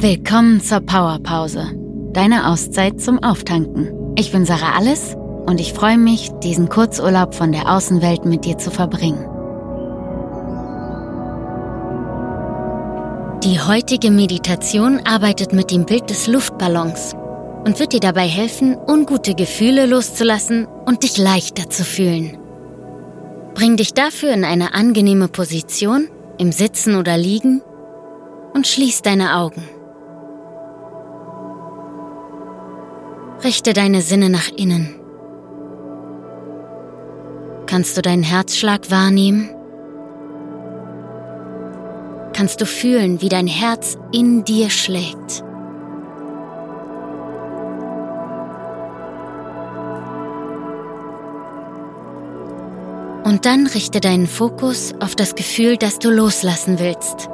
Willkommen zur Powerpause, deine Auszeit zum Auftanken. Ich bin Sarah Alles und ich freue mich, diesen Kurzurlaub von der Außenwelt mit dir zu verbringen. Die heutige Meditation arbeitet mit dem Bild des Luftballons und wird dir dabei helfen, ungute Gefühle loszulassen und dich leichter zu fühlen. Bring dich dafür in eine angenehme Position, im Sitzen oder Liegen und schließ deine Augen. Richte deine Sinne nach innen. Kannst du deinen Herzschlag wahrnehmen? Kannst du fühlen, wie dein Herz in dir schlägt? Und dann richte deinen Fokus auf das Gefühl, das du loslassen willst.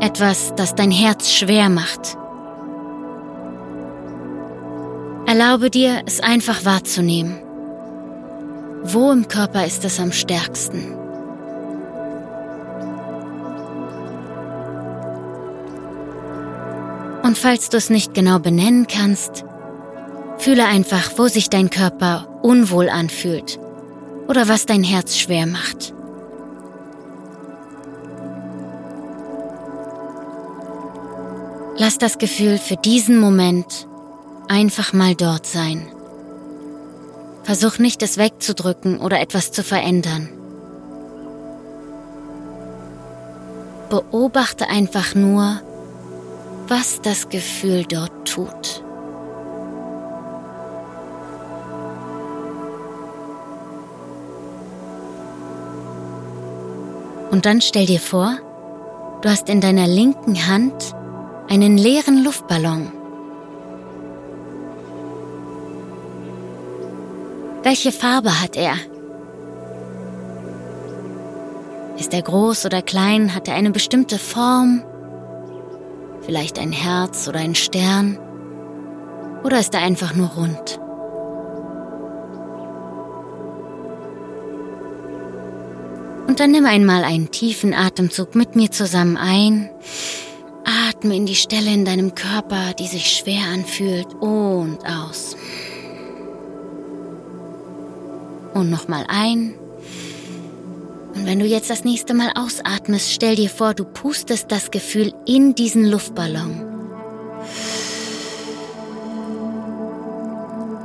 Etwas, das dein Herz schwer macht Erlaube dir, es einfach wahrzunehmen. Wo im Körper ist es am stärksten? Und falls du es nicht genau benennen kannst, fühle einfach, wo sich dein Körper unwohl anfühlt oder was dein Herz schwer macht. Lass das Gefühl für diesen Moment Einfach mal dort sein. Versuch nicht, es wegzudrücken oder etwas zu verändern. Beobachte einfach nur, was das Gefühl dort tut. Und dann stell dir vor, du hast in deiner linken Hand einen leeren Luftballon. Welche Farbe hat er? Ist er groß oder klein? Hat er eine bestimmte Form? Vielleicht ein Herz oder ein Stern? Oder ist er einfach nur rund? Und dann nimm einmal einen tiefen Atemzug mit mir zusammen ein. Atme in die Stelle in deinem Körper, die sich schwer anfühlt, und aus. Und nochmal ein. Und wenn du jetzt das nächste Mal ausatmest, stell dir vor, du pustest das Gefühl in diesen Luftballon.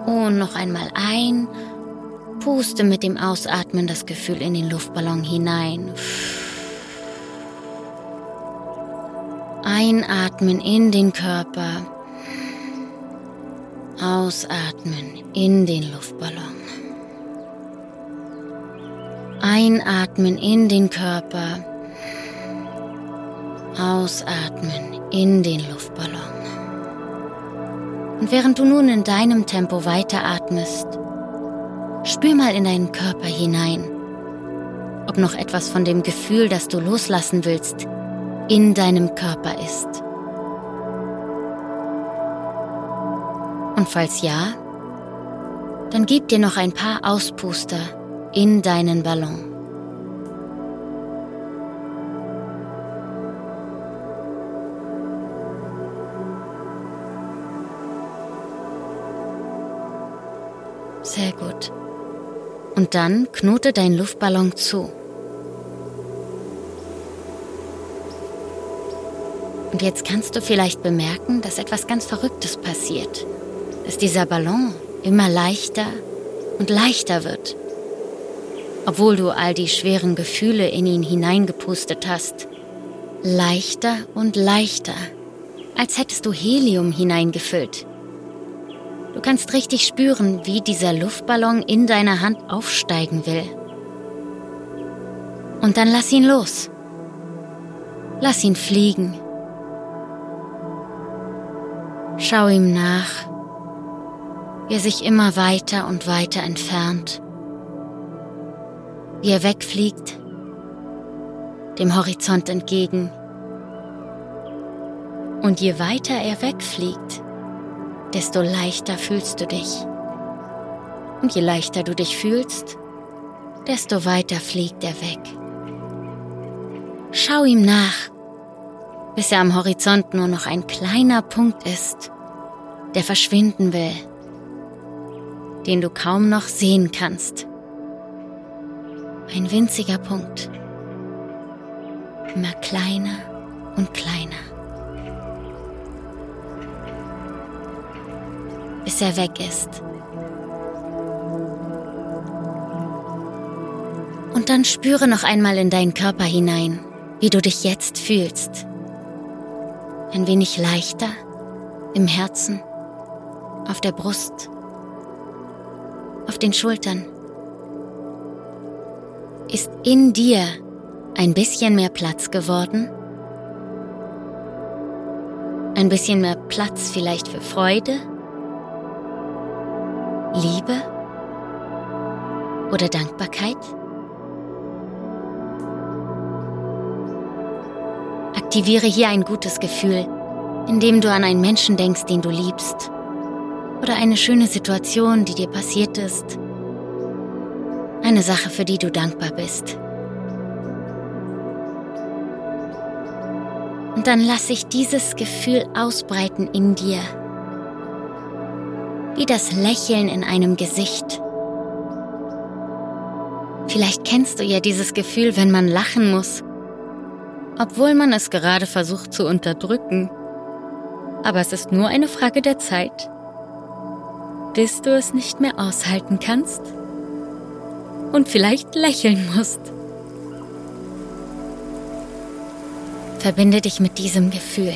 Und noch einmal ein. Puste mit dem Ausatmen das Gefühl in den Luftballon hinein. Einatmen in den Körper. Ausatmen in den Luftballon. Einatmen in den Körper. Ausatmen in den Luftballon. Und während du nun in deinem Tempo weiteratmest, spür mal in deinen Körper hinein, ob noch etwas von dem Gefühl, das du loslassen willst, in deinem Körper ist. Und falls ja, dann gib dir noch ein paar Auspuster in deinen Ballon. Sehr gut. Und dann knote dein Luftballon zu. Und jetzt kannst du vielleicht bemerken, dass etwas ganz Verrücktes passiert. Dass dieser Ballon immer leichter und leichter wird obwohl du all die schweren Gefühle in ihn hineingepustet hast. Leichter und leichter, als hättest du Helium hineingefüllt. Du kannst richtig spüren, wie dieser Luftballon in deiner Hand aufsteigen will. Und dann lass ihn los. Lass ihn fliegen. Schau ihm nach, wie er sich immer weiter und weiter entfernt wie er wegfliegt, dem Horizont entgegen. Und je weiter er wegfliegt, desto leichter fühlst du dich. Und je leichter du dich fühlst, desto weiter fliegt er weg. Schau ihm nach, bis er am Horizont nur noch ein kleiner Punkt ist, der verschwinden will, den du kaum noch sehen kannst. Ein winziger Punkt, immer kleiner und kleiner, bis er weg ist. Und dann spüre noch einmal in deinen Körper hinein, wie du dich jetzt fühlst. Ein wenig leichter im Herzen, auf der Brust, auf den Schultern. Ist in dir ein bisschen mehr Platz geworden? Ein bisschen mehr Platz vielleicht für Freude? Liebe? Oder Dankbarkeit? Aktiviere hier ein gutes Gefühl, indem du an einen Menschen denkst, den du liebst. Oder eine schöne Situation, die dir passiert ist. Eine Sache, für die du dankbar bist. Und dann lass sich dieses Gefühl ausbreiten in dir. Wie das Lächeln in einem Gesicht. Vielleicht kennst du ja dieses Gefühl, wenn man lachen muss obwohl man es gerade versucht zu unterdrücken. Aber es ist nur eine Frage der Zeit, bis du es nicht mehr aushalten kannst und vielleicht lächeln musst. Verbinde dich mit diesem Gefühl,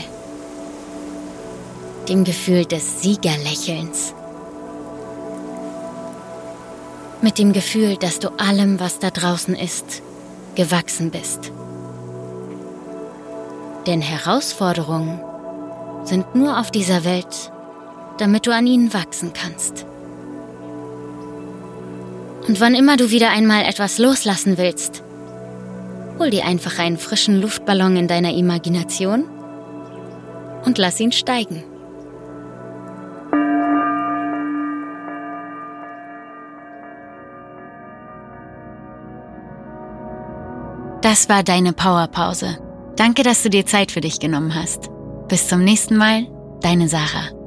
dem Gefühl des Siegerlächelns, mit dem Gefühl, dass du allem, was da draußen ist, gewachsen bist. Denn Herausforderungen sind nur auf dieser Welt, damit du an ihnen wachsen kannst. Und wann immer du wieder einmal etwas loslassen willst, hol dir einfach einen frischen Luftballon in deiner Imagination und lass ihn steigen. Das war deine Powerpause. Danke, dass du dir Zeit für dich genommen hast. Bis zum nächsten Mal, deine Sarah.